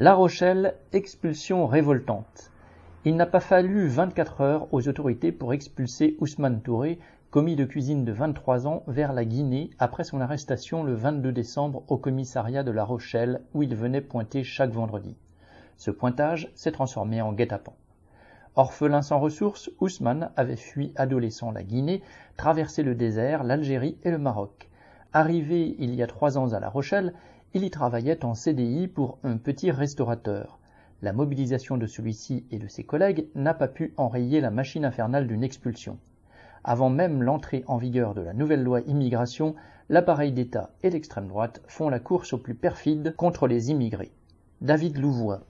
La Rochelle, expulsion révoltante. Il n'a pas fallu 24 heures aux autorités pour expulser Ousmane Touré, commis de cuisine de 23 ans, vers la Guinée après son arrestation le 22 décembre au commissariat de La Rochelle où il venait pointer chaque vendredi. Ce pointage s'est transformé en guet-apens. Orphelin sans ressources, Ousmane avait fui adolescent la Guinée, traversé le désert, l'Algérie et le Maroc. Arrivé il y a trois ans à La Rochelle, il y travaillait en CDI pour un petit restaurateur. La mobilisation de celui-ci et de ses collègues n'a pas pu enrayer la machine infernale d'une expulsion. Avant même l'entrée en vigueur de la nouvelle loi immigration, l'appareil d'État et l'extrême droite font la course au plus perfide contre les immigrés. David Louvois